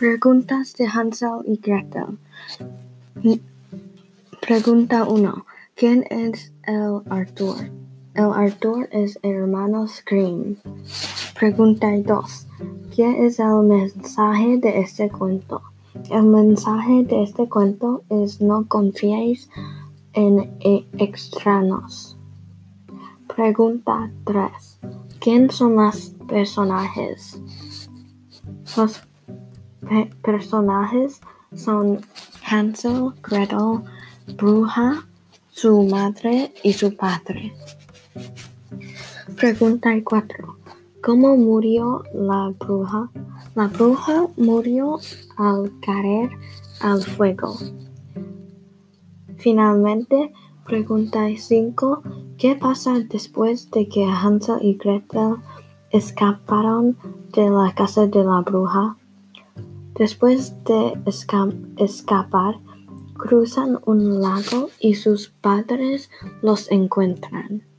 Preguntas de Hansel y Gretel. Pregunta 1. ¿Quién es el Arthur? El Arthur es hermano Scream. Pregunta 2. ¿Qué es el mensaje de este cuento? El mensaje de este cuento es no confiéis en e-, extraños. Pregunta 3. ¿Quién son los personajes? Los personajes son Hansel, Gretel, Bruja, su madre y su padre. Pregunta 4. ¿Cómo murió la bruja? La bruja murió al caer al fuego. Finalmente, pregunta 5. ¿Qué pasa después de que Hansel y Gretel escaparon de la casa de la bruja? Después de escapar, cruzan un lago y sus padres los encuentran.